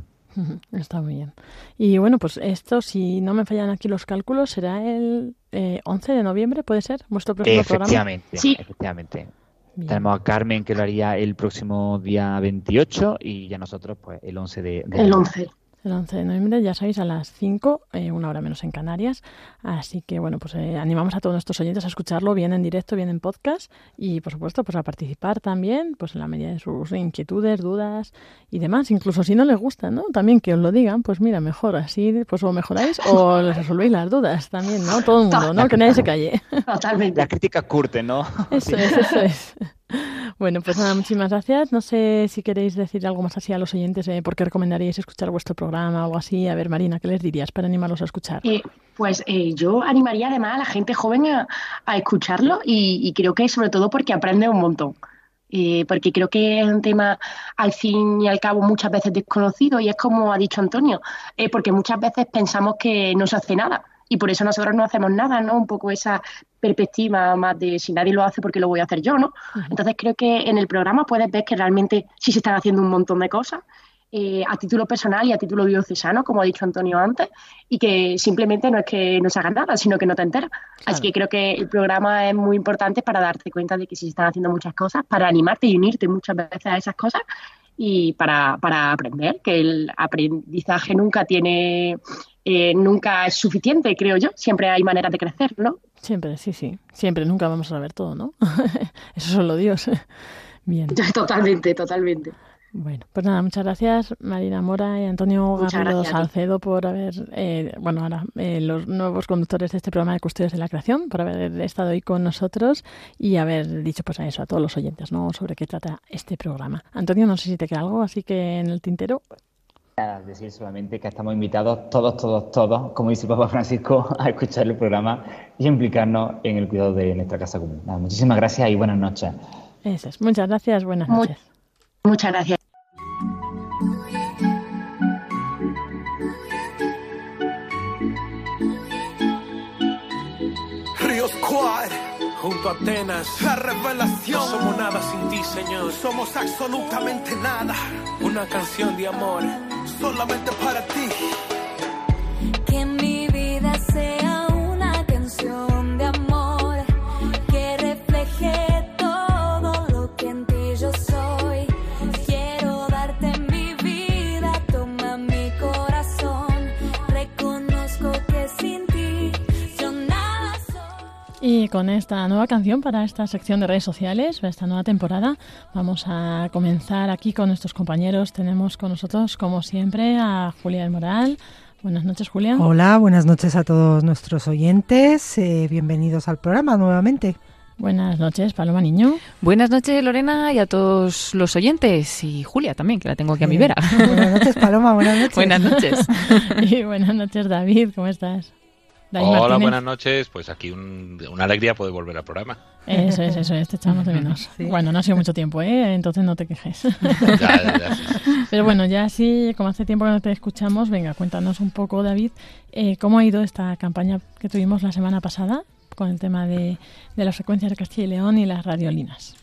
Speaker 1: Está muy bien. Y bueno, pues esto, si no me fallan aquí los cálculos, será el 11 eh, de noviembre, ¿puede ser? ¿Vuestro próximo
Speaker 5: efectivamente, programa? Sí. Efectivamente. Tenemos a Carmen que lo haría el próximo día 28 y ya nosotros pues el 11 de, de
Speaker 4: El 11
Speaker 1: el 11 de noviembre, ya sabéis, a las 5, eh, una hora menos en Canarias. Así que, bueno, pues eh, animamos a todos nuestros oyentes a escucharlo bien en directo, bien en podcast y, por supuesto, pues a participar también, pues en la medida de sus inquietudes, dudas y demás. Incluso si no les gusta, ¿no? También que os lo digan, pues mira, mejor así, pues o mejoráis o les resolvéis las dudas también, ¿no? Todo el mundo, ¿no? Que nadie se calle.
Speaker 4: Totalmente.
Speaker 5: La crítica curte, ¿no?
Speaker 1: Eso es, eso es. Bueno, pues nada, muchísimas gracias. No sé si queréis decir algo más así a los oyentes, eh, por qué recomendaríais escuchar vuestro programa o algo así. A ver, Marina, ¿qué les dirías para animarlos a escuchar?
Speaker 4: Eh, pues eh, yo animaría además a la gente joven a, escucharlo y, creo que sobre todo porque aprende un montón. Eh, porque creo que es un tema al fin y al cabo muchas veces desconocido y es como ha dicho Antonio, porque muchas veces pensamos que no se hace nada y por eso nosotros no hacemos nada, ¿no? Un poco esa perspectiva más de si nadie lo hace, porque lo voy a hacer yo, ¿no? Entonces creo que en el programa puedes ver que realmente sí se están haciendo un montón de cosas. Eh, a título personal y a título diocesano, como ha dicho Antonio antes, y que simplemente no es que no se haga nada, sino que no te enteras. Así que creo que el programa es muy importante para darte cuenta de que sí se están haciendo muchas cosas, para animarte y unirte muchas veces a esas cosas y para, para aprender, que el aprendizaje nunca tiene eh, nunca es suficiente, creo yo. Siempre hay maneras de crecer, ¿no?
Speaker 1: Siempre, sí, sí. Siempre, nunca vamos a saber todo, ¿no? Eso solo Dios. Bien.
Speaker 4: Totalmente, totalmente.
Speaker 1: Bueno, pues nada, muchas gracias Marina Mora y Antonio Garrido Salcedo por haber, eh, bueno, ahora eh, los nuevos conductores de este programa de Custodios de la Creación, por haber estado hoy con nosotros y haber dicho pues a eso, a todos los oyentes, ¿no? Sobre qué trata este programa. Antonio, no sé si te queda algo, así que en el tintero
Speaker 5: decir solamente que estamos invitados todos, todos, todos, como dice el Papa Francisco, a escuchar el programa y implicarnos en el cuidado de nuestra casa común. muchísimas gracias y buenas noches.
Speaker 1: Eso es. Muchas gracias, buenas noches.
Speaker 4: muchas gracias.
Speaker 6: Ríos junto a Atenas. La revelación. somos nada sin ti, Señor. Somos absolutamente nada. Una canción de amor solamente para ti.
Speaker 1: Y con esta nueva canción para esta sección de redes sociales, para esta nueva temporada, vamos a comenzar aquí con nuestros compañeros. Tenemos con nosotros, como siempre, a Julia del Moral. Buenas noches, Julia.
Speaker 2: Hola, buenas noches a todos nuestros oyentes. Eh, bienvenidos al programa nuevamente.
Speaker 1: Buenas noches, Paloma Niño.
Speaker 7: Buenas noches, Lorena, y a todos los oyentes. Y Julia también, que la tengo aquí a mi vera.
Speaker 2: Buenas noches, Paloma, buenas noches.
Speaker 7: buenas noches.
Speaker 1: y buenas noches, David, ¿cómo estás?
Speaker 8: Hola, buenas noches. Pues aquí una alegría poder volver al programa.
Speaker 1: Eso es, eso es, te echamos de menos. Bueno, no ha sido mucho tiempo, ¿eh? entonces no te quejes. Pero bueno, ya sí, como hace tiempo que no te escuchamos, venga, cuéntanos un poco, David, eh, cómo ha ido esta campaña que tuvimos la semana pasada con el tema de, de las frecuencias de Castilla y León y las radiolinas.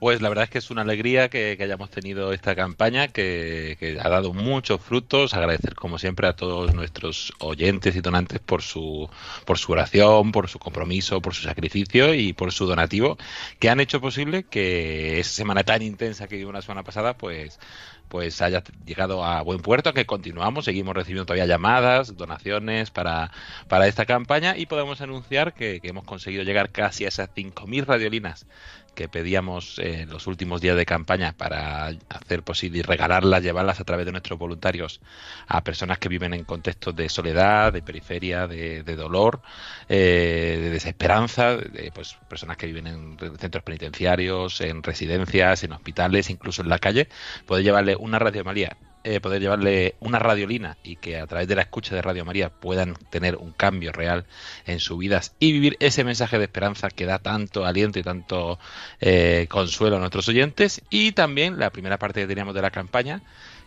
Speaker 8: Pues la verdad es que es una alegría que, hayamos tenido esta campaña que, que, ha dado muchos frutos. Agradecer como siempre a todos nuestros oyentes y donantes por su, por su oración, por su compromiso, por su sacrificio y por su donativo que han hecho posible que esa semana tan intensa que vivimos la semana pasada pues pues haya llegado a buen puerto, que continuamos, seguimos recibiendo todavía llamadas, donaciones para, para esta campaña y podemos anunciar que, que hemos conseguido llegar casi a esas 5.000 radiolinas que pedíamos en los últimos días de campaña para hacer posible y regalarlas, llevarlas a través de nuestros voluntarios a personas que viven en contextos de soledad, de periferia, de, dolor, eh, de desesperanza, de, pues personas que viven en centros penitenciarios, en residencias, en hospitales, incluso en la calle, poder llevarle una Radio María eh, poder llevarle una radiolina y que a través de la escucha de Radio María puedan tener un cambio real en sus vidas y vivir ese mensaje de esperanza que da tanto aliento y tanto eh, consuelo a nuestros oyentes. Y también la primera parte que teníamos de la campaña,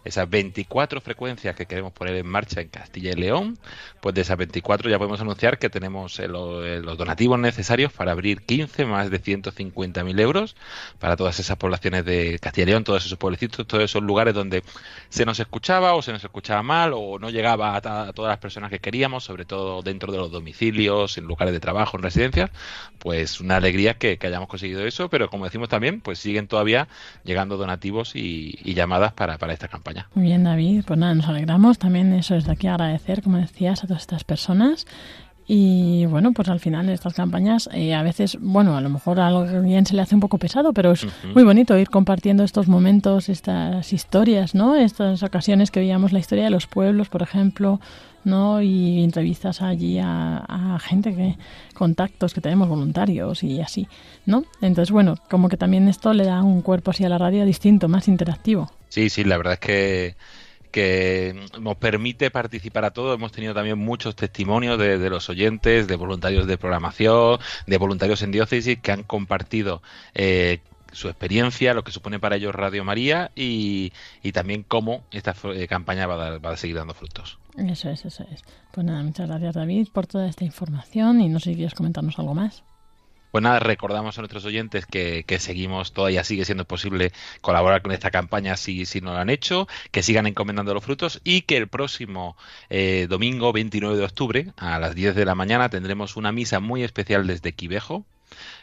Speaker 8: esas 24 frecuencias que queremos poner en marcha en Castilla y León, pues de esas 24 ya podemos anunciar que tenemos eh, eh, los donativos necesarios para abrir 15, más de 150.000 euros para todas esas poblaciones de Castilla y León, todos esos pueblecitos, todos esos lugares donde se nos escuchaba o se nos escuchaba mal o no llegaba a, todas las personas que queríamos, sobre todo dentro de los domicilios, en lugares de trabajo, en residencias, pues una alegría que, que hayamos conseguido eso, pero como decimos también, pues siguen todavía llegando donativos y, llamadas para esta campaña.
Speaker 1: Muy bien, David. Pues nada, nos alegramos. También eso es de aquí agradecer, como decías, a todas estas personas. Y bueno, pues al final estas campañas eh, a veces, bueno, a lo mejor a alguien se le hace un poco pesado, pero es uh -huh. muy bonito ir compartiendo estos momentos, estas historias, ¿no? Estas ocasiones que veíamos la historia de los pueblos, por ejemplo, ¿no? Y entrevistas allí a, a, gente que, contactos que tenemos, voluntarios y así, ¿no? Entonces, bueno, como que también esto le da un cuerpo así a la radio distinto, más interactivo.
Speaker 8: Sí, sí, la verdad es que que nos permite participar a todos. Hemos tenido también muchos testimonios de, los oyentes, de voluntarios de programación, de voluntarios en diócesis que han compartido eh, su experiencia, lo que supone para ellos Radio María y, y también cómo esta eh, campaña va a, dar, va a seguir dando frutos.
Speaker 1: Eso es, eso es. Pues nada, muchas gracias David por toda esta información y no sé si quieres comentarnos algo más.
Speaker 8: Pues nada, recordamos a nuestros oyentes que, que, seguimos, todavía sigue siendo posible colaborar con esta campaña si, si no lo han hecho, que sigan encomendando los frutos y que el próximo eh, domingo 29 de octubre a las 10 de la mañana tendremos una misa muy especial desde Quivejo,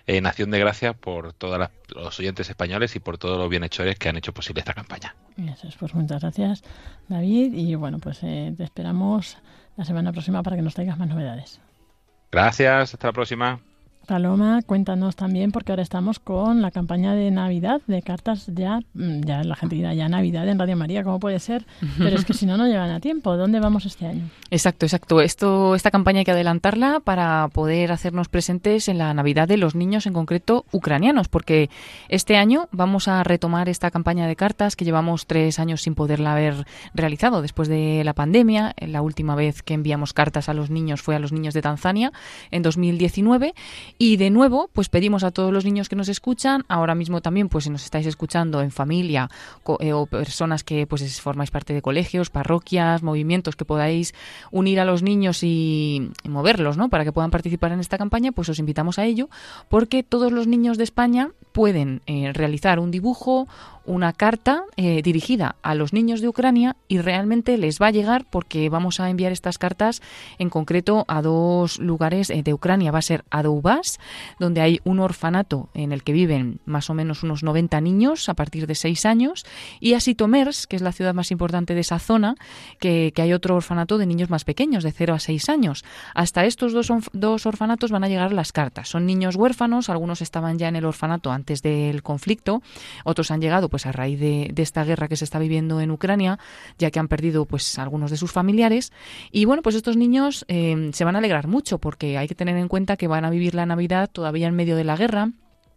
Speaker 8: en acción de gracias por todos los oyentes españoles y por todos los bienhechores que han hecho posible esta campaña.
Speaker 1: Eso es, pues muchas gracias David y bueno, pues eh, te esperamos la semana próxima para que nos traigas más novedades.
Speaker 8: Gracias, hasta la próxima.
Speaker 1: Paloma, cuéntanos también, porque ahora estamos con la campaña de Navidad, de cartas ya, mm, ya la gente dirá ya Navidad en Radio María, ¿cómo puede ser? Pero es que si no, no llegan a tiempo. ¿Dónde vamos este año?
Speaker 7: Exacto, exacto. Esto, esta campaña hay que adelantarla para poder hacernos presentes en la Navidad de los niños, en concreto ucranianos, porque este año vamos a retomar esta campaña de cartas que llevamos tres años sin poderla haber realizado después de la pandemia. La última vez que enviamos cartas a los niños fue a los niños de Tanzania en 2019 y de nuevo, pues pedimos a todos los niños que nos escuchan, ahora mismo también, pues si nos estáis escuchando en familia eh, o personas que pues formáis parte de colegios, parroquias, movimientos que podáis unir a los niños y, moverlos, ¿no? Para que puedan participar en esta campaña, pues os invitamos a ello, porque todos los niños de España pueden eh, realizar un dibujo, una carta eh, dirigida a los niños de Ucrania y realmente les va a llegar porque vamos a enviar estas cartas en concreto a dos lugares eh, de Ucrania. Va a ser a Doubas, donde hay un orfanato en el que viven más o menos unos 90 niños a partir de 6 años, y a Sitomers, que es la ciudad más importante de esa zona, que, que hay otro orfanato de niños más pequeños, de 0 a 6 años. Hasta estos dos, dos orfanatos van a llegar las cartas. Son niños huérfanos, algunos estaban ya en el orfanato antes del conflicto, otros han llegado pues a raíz de, esta guerra que se está viviendo en Ucrania, ya que han perdido pues algunos de sus familiares. Y bueno, pues estos niños eh, se van a alegrar mucho porque hay que tener en cuenta que van a vivir la Navidad todavía en medio de la guerra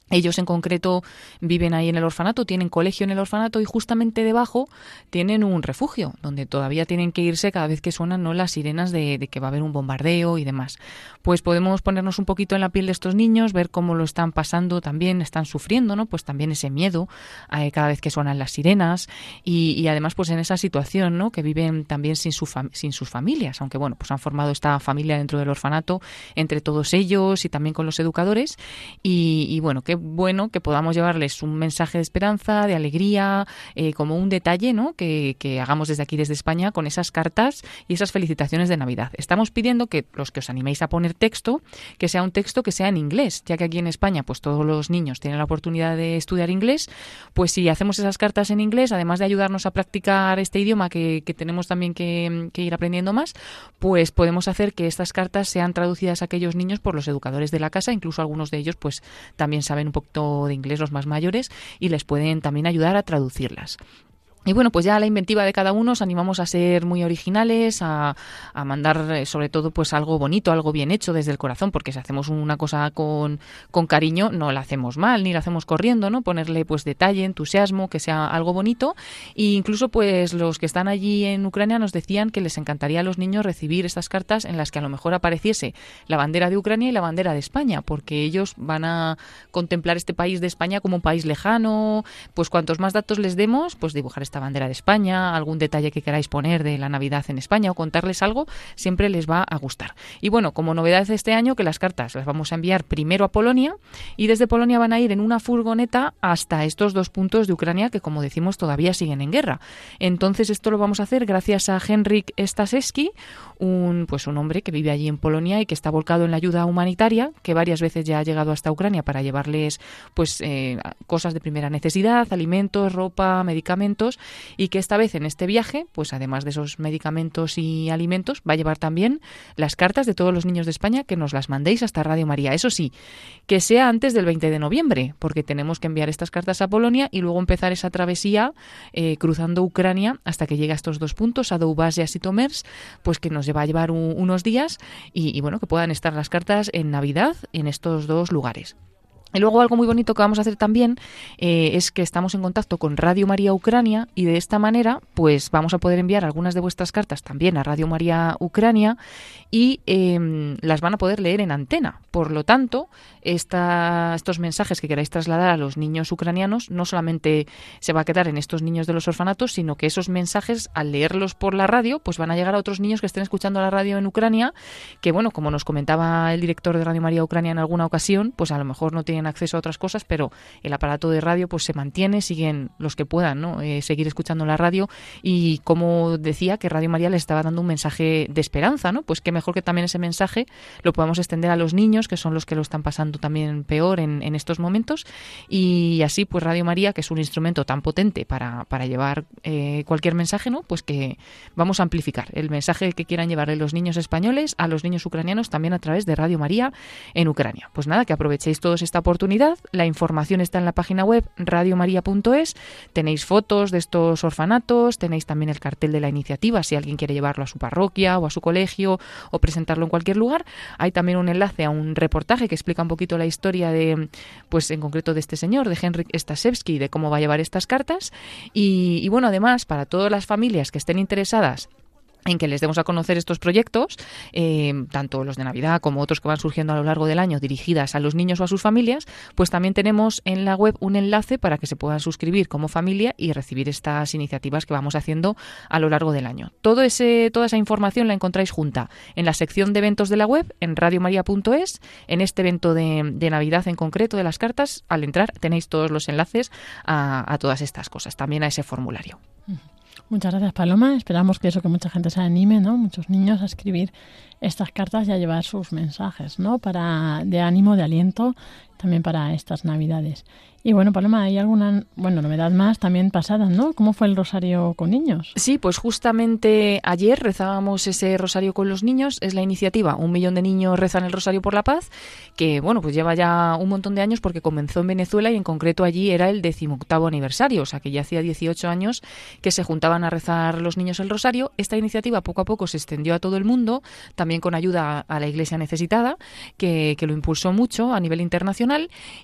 Speaker 7: Ellos en concreto viven ahí en el orfanato, tienen colegio en el orfanato y justamente debajo tienen un refugio donde todavía tienen que irse cada vez que suenan ¿no? las sirenas de, que va a haber un bombardeo y demás. Pues podemos ponernos un poquito en la piel de estos niños, ver cómo lo están pasando también, están sufriendo, ¿no? Pues también ese miedo eh, cada vez que suenan las sirenas y, y, además pues en esa situación, ¿no? Que viven también sin, su sin sus familias, aunque bueno, pues han formado esta familia dentro del orfanato entre todos ellos y también con los educadores y, y bueno, que bueno que podamos llevarles un mensaje de esperanza, de alegría, eh, como un detalle, ¿no? Que, que, hagamos desde aquí, desde España, con esas cartas y esas felicitaciones de Navidad. Estamos pidiendo que los que os animéis a poner texto, que sea un texto que sea en inglés, ya que aquí en España, pues todos los niños tienen la oportunidad de estudiar inglés, pues si hacemos esas cartas en inglés, además de ayudarnos a practicar este idioma que, que tenemos también que, que ir aprendiendo más, pues podemos hacer que estas cartas sean traducidas a aquellos niños por los educadores de la casa, incluso algunos de ellos, pues también saben un poquito de inglés los más mayores y les pueden también ayudar a traducirlas. Y bueno, pues ya la inventiva de cada uno os animamos a ser muy originales, a, a, mandar eh, sobre todo pues algo bonito, algo bien hecho desde el corazón, porque si hacemos una cosa con, con cariño no la hacemos mal, ni la hacemos corriendo, ¿no? Ponerle pues detalle, entusiasmo, que sea algo bonito. E incluso pues los que están allí en Ucrania nos decían que les encantaría a los niños recibir estas cartas en las que a lo mejor apareciese la bandera de Ucrania y la bandera de España, porque ellos van a contemplar este país de España como un país lejano, pues cuantos más datos les demos, pues dibujar esta bandera de España, algún detalle que queráis poner de la Navidad en España o contarles algo, siempre les va a gustar. Y bueno, como novedad de este año, que las cartas las vamos a enviar primero a Polonia y desde Polonia van a ir en una furgoneta hasta estos dos puntos de Ucrania que, como decimos, todavía siguen en guerra. Entonces, esto lo vamos a hacer gracias a Henrik Stasewski, un, pues un hombre que vive allí en Polonia y que está volcado en la ayuda humanitaria, que varias veces ya ha llegado hasta Ucrania para llevarles pues eh, cosas de primera necesidad, alimentos, ropa, medicamentos y que esta vez en este viaje, pues además de esos medicamentos y alimentos, va a llevar también las cartas de todos los niños de España que nos las mandéis hasta Radio María. Eso sí, que sea antes del 20 de noviembre, porque tenemos que enviar estas cartas a Polonia y luego empezar esa travesía eh, cruzando Ucrania hasta que llegue a estos dos puntos, a Doubas y a Sitomers, pues que nos lleva a llevar un, unos días y, y bueno, que puedan estar las cartas en Navidad en estos dos lugares. Y luego algo muy bonito que vamos a hacer también eh, es que estamos en contacto con Radio María Ucrania y de esta manera pues vamos a poder enviar algunas de vuestras cartas también a Radio María Ucrania y eh, las van a poder leer en antena. Por lo tanto, estos mensajes que queráis trasladar a los niños ucranianos no solamente se va a quedar en estos niños de los orfanatos, sino que esos mensajes al leerlos por la radio pues van a llegar a otros niños que estén escuchando la radio en Ucrania, que bueno, como nos comentaba el director de Radio María Ucrania en alguna ocasión, pues a lo mejor no tienen acceso a otras cosas, pero el aparato de radio pues se mantiene, siguen los que puedan ¿no? Eh, seguir escuchando la radio y como decía que Radio María les estaba dando un mensaje de esperanza, ¿no? Pues qué mejor que también ese mensaje lo podamos extender a los niños, que son los que lo están pasando también peor en, estos momentos y así pues Radio María, que es un instrumento tan potente para, para llevar eh, cualquier mensaje, ¿no? Pues que vamos a amplificar el mensaje que quieran llevarle los niños españoles a los niños ucranianos también a través de Radio María en Ucrania. Pues nada, que aprovechéis todos esta oportunidad. La información está en la página web radiomaria.es. Tenéis fotos de estos orfanatos, tenéis también el cartel de la iniciativa si alguien quiere llevarlo a su parroquia o a su colegio o presentarlo en cualquier lugar. Hay también un enlace a un reportaje que explica un poquito la historia de, pues en concreto de este señor, de Henrik Stasevsky, de cómo va a llevar estas cartas. Y, y bueno, además, para todas las familias que estén interesadas en que les demos a conocer estos proyectos, eh, tanto los de Navidad como otros que van surgiendo a lo largo del año dirigidas a los niños o a sus familias, pues también tenemos en la web un enlace para que se puedan suscribir como familia y recibir estas iniciativas que vamos haciendo a lo largo del año. Todo ese, toda esa información la encontráis junta en la sección de eventos de la web, en radiomaria.es, en este evento de, Navidad en concreto de las cartas, al entrar tenéis todos los enlaces a, todas estas cosas, también a ese formulario.
Speaker 1: Muchas gracias, Paloma. Esperamos que eso, que mucha gente se anime, ¿no? Muchos niños a escribir estas cartas y a llevar sus mensajes, ¿no? Para de ánimo, de aliento, también para estas Navidades. Y bueno, Paloma, ¿hay alguna bueno, novedad más también pasada, no? ¿Cómo fue el rosario con niños?
Speaker 7: Sí, pues justamente ayer rezábamos ese rosario con los niños. Es la iniciativa Un millón de niños rezan el rosario por la paz, que bueno, pues lleva ya un montón de años porque comenzó en Venezuela y en concreto allí era el decimoctavo aniversario, o sea que ya hacía 18 años que se juntaban a rezar los niños el rosario. Esta iniciativa poco a poco se extendió a todo el mundo, también con ayuda a la Iglesia necesitada, que, que lo impulsó mucho a nivel internacional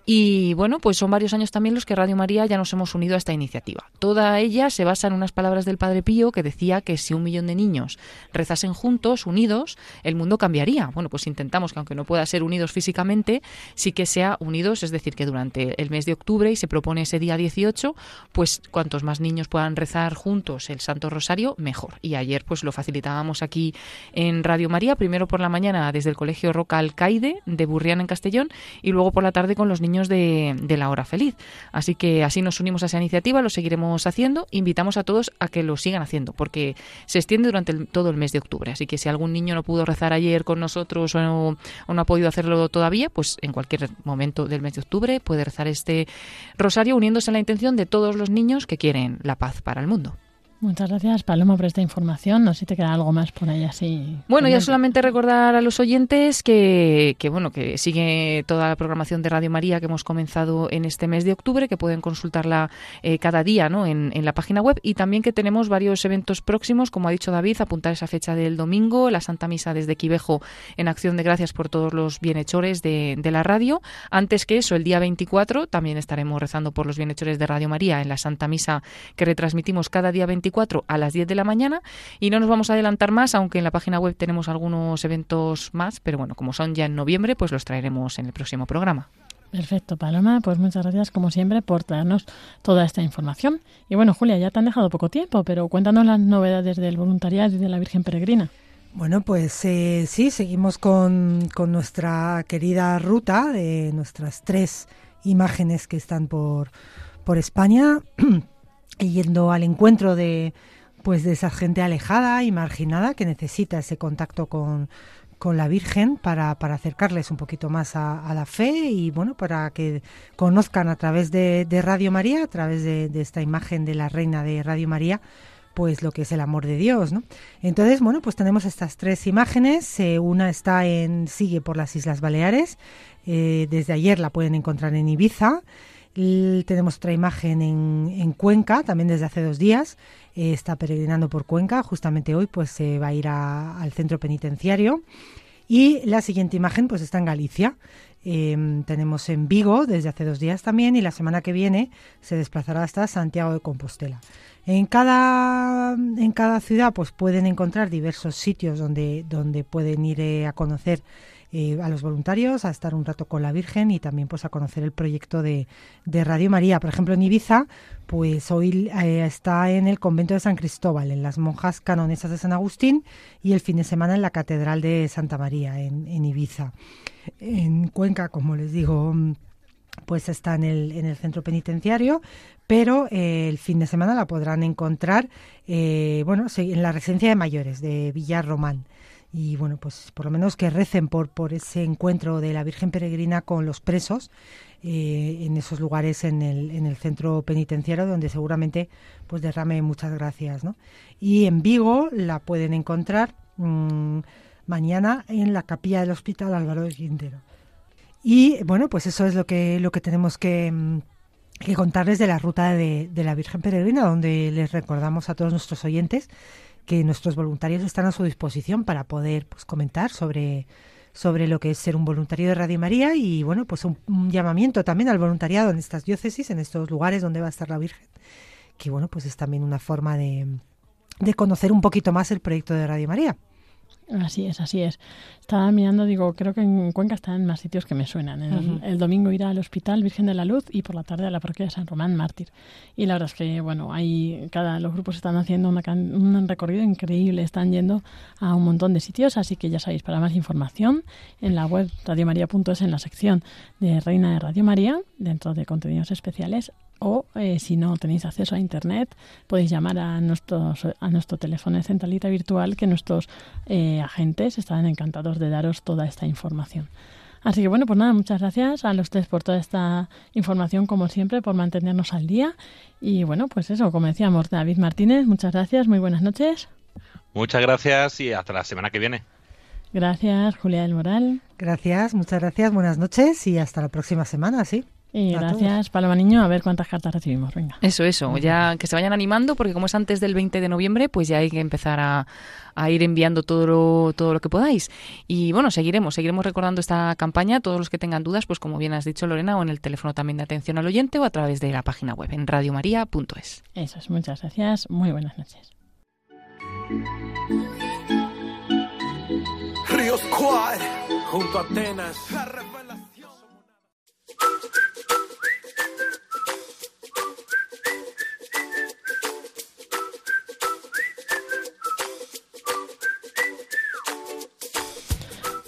Speaker 7: Y bueno, pues son varios años también los que Radio María ya nos hemos unido a esta iniciativa. Toda ella se basa en unas palabras del Padre Pío que decía que si un millón de niños rezasen juntos, unidos, el mundo cambiaría. Bueno, pues intentamos que aunque no pueda ser unidos físicamente, sí que sea unidos, es decir, que durante el mes de octubre y se propone ese día 18, pues cuantos más niños puedan rezar juntos el Santo Rosario, mejor. Y ayer pues lo facilitábamos aquí en Radio María, primero por la mañana desde el Colegio Roca Alcaide de Burrián en Castellón y luego por la tarde con los niños de, la Hora Feliz. Así que así nos unimos a esa iniciativa, lo seguiremos haciendo. Invitamos a todos a que lo sigan haciendo porque se extiende durante todo el mes de octubre. Así que si algún niño no pudo rezar ayer con nosotros o no, o no ha podido hacerlo todavía, pues en cualquier momento del mes de octubre puede rezar este rosario uniéndose a la intención de todos los niños que quieren la paz para el mundo.
Speaker 1: Muchas gracias, Paloma, por esta información. No sé si te queda algo más por ahí así.
Speaker 7: Bueno, ya solamente recordar a los oyentes que, que, bueno que sigue toda la programación de Radio María que hemos comenzado en este mes de octubre, que pueden consultarla eh, cada día ¿no? en, en la página web y también que tenemos varios eventos próximos, como ha dicho David, apuntar esa fecha del domingo, la Santa Misa desde Quivejo en acción de gracias por todos los bienhechores de, de la radio. Antes que eso, el día 24 también estaremos rezando por los bienhechores de Radio María en la Santa Misa que retransmitimos cada día 24 a las 10 de la mañana y no nos vamos a adelantar más, aunque en la página web tenemos algunos eventos más, pero bueno, como son ya en noviembre, pues los traeremos en el próximo programa.
Speaker 1: Perfecto, Paloma. Pues muchas gracias, como siempre, por traernos toda esta información. Y bueno, Julia, ya te han dejado poco tiempo, pero cuéntanos las novedades del voluntariado y de la Virgen Peregrina.
Speaker 2: Bueno, pues eh, sí, seguimos con, con nuestra querida ruta de nuestras tres imágenes que están por, por España, yendo al encuentro de pues de esa gente alejada y marginada que necesita ese contacto con, con la Virgen para, para acercarles un poquito más a, a la fe y bueno, para que conozcan a través de, de Radio María, a través de, esta imagen de la Reina de Radio María, pues lo que es el amor de Dios, ¿no? Entonces, bueno, pues tenemos estas tres imágenes. eh, una está en sigue por las Islas Baleares. eh, desde ayer la pueden encontrar en Ibiza. Tenemos otra imagen en, en Cuenca, también desde hace dos días. eh, está peregrinando por Cuenca. Justamente hoy, pues se va a ir al centro penitenciario. Y la siguiente imagen, pues está en Galicia. Eh, tenemos en Vigo desde hace dos días también y la semana que viene se desplazará hasta Santiago de Compostela. En cada, en cada ciudad pues pueden encontrar diversos sitios donde, donde pueden ir eh, a conocer eh, a los voluntarios, a estar un rato con la Virgen y también pues a conocer el proyecto de, de Radio María. Por ejemplo, en Ibiza, pues hoy eh, está en el convento de San Cristóbal, en las monjas canonesas de San Agustín y el fin de semana en la Catedral de Santa María, en, en Ibiza. En Cuenca, como les digo, pues está en el, en el centro penitenciario, pero eh, el fin de semana la podrán encontrar bueno, en la residencia de mayores de Villar Román. Y bueno, pues por lo menos que recen por, por ese encuentro de la Virgen Peregrina con los presos eh, en esos lugares en el, en el centro penitenciario donde seguramente pues derrame muchas gracias. ¿no? Y en Vigo la pueden encontrar mm, mañana en la capilla del Hospital Álvaro de Quintero. Y bueno, pues eso es lo que, lo que tenemos que, mm, que contarles de la ruta de, de la Virgen Peregrina, donde les recordamos a todos nuestros oyentes que nuestros voluntarios están a su disposición para poder pues, comentar sobre, sobre lo que es ser un voluntario de Radio María y bueno, pues un, un llamamiento también al voluntariado en estas diócesis, en estos lugares donde va a estar la Virgen, que bueno, pues es también una forma de, de conocer un poquito más el proyecto de Radio María.
Speaker 1: Así es, así es. Estaba mirando, digo, creo que en Cuenca están en más sitios que me suenan. El, el domingo irá al Hospital Virgen de la Luz y por la tarde a la parroquia de San Román Mártir. Y la verdad es que, bueno, hay, cada, los grupos están haciendo una un recorrido increíble, están yendo a un montón de sitios, así que ya sabéis, para más información, en la web radiomaria.es, en la sección de Reina de Radio María, dentro de contenidos especiales, o eh, si no tenéis acceso a internet podéis llamar a nuestros a nuestro teléfono de centralita virtual que nuestros eh, agentes estarán encantados de daros toda esta información. Así que bueno, pues nada, muchas gracias a los tres por toda esta información, como siempre, por mantenernos al día. Y bueno, pues eso, como decíamos, David Martínez, muchas gracias, muy buenas noches.
Speaker 8: Muchas gracias y hasta la semana que viene.
Speaker 1: Gracias, Julia del Moral.
Speaker 2: Gracias, muchas gracias, buenas noches y hasta la próxima semana, sí.
Speaker 1: Y gracias, Paloma Niño, a ver cuántas cartas recibimos. Venga.
Speaker 7: Eso, eso, ya que se vayan animando, porque como es antes del 20 de noviembre, pues ya hay que empezar a, a ir enviando todo lo, todo lo que podáis. Y bueno, seguiremos, seguiremos recordando esta campaña. Todos los que tengan dudas, pues como bien has dicho, Lorena, o en el teléfono también de atención al oyente o a través de la página web en radiomaria.es.
Speaker 1: Eso es, muchas gracias. Muy buenas noches.
Speaker 6: Río Squad, junto a Atenas.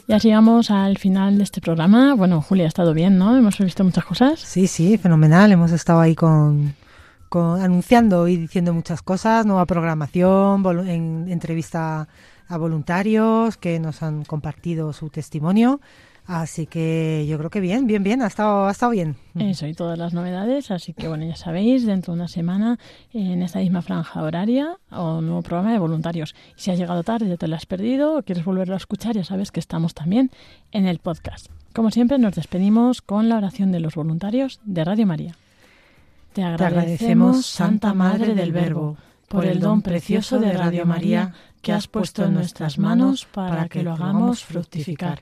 Speaker 1: Ya llegamos al final de este programa. Bueno, Julia ha estado bien, ¿no? Hemos visto muchas cosas.
Speaker 2: Sí, sí, fenomenal. Hemos estado ahí con, con- anunciando y diciendo muchas cosas, nueva programación, en, entrevista a voluntarios que nos han compartido su testimonio. Así que yo creo que bien, bien, bien, ha estado, ha estado bien.
Speaker 1: Eso y todas las novedades. Así que, bueno, ya sabéis, dentro de una semana, en esta misma franja horaria, o un nuevo programa de voluntarios. Y si has llegado tarde, ya te lo has perdido, o quieres volverlo a escuchar, ya sabes que estamos también en el podcast. Como siempre, nos despedimos con la oración de los voluntarios de Radio María. Te agradecemos, Santa Madre del Verbo, por el don precioso de Radio María que has puesto en nuestras manos para que lo hagamos fructificar.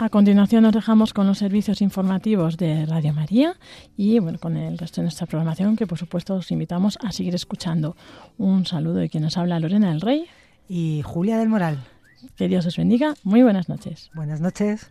Speaker 1: A continuación nos dejamos con los servicios informativos de Radio María y bueno, con el resto de nuestra programación que por supuesto os invitamos a seguir escuchando. Un saludo de quien nos habla Lorena del Rey.
Speaker 2: Y Julia del Moral.
Speaker 1: Que Dios os bendiga. Muy buenas noches.
Speaker 2: Buenas noches.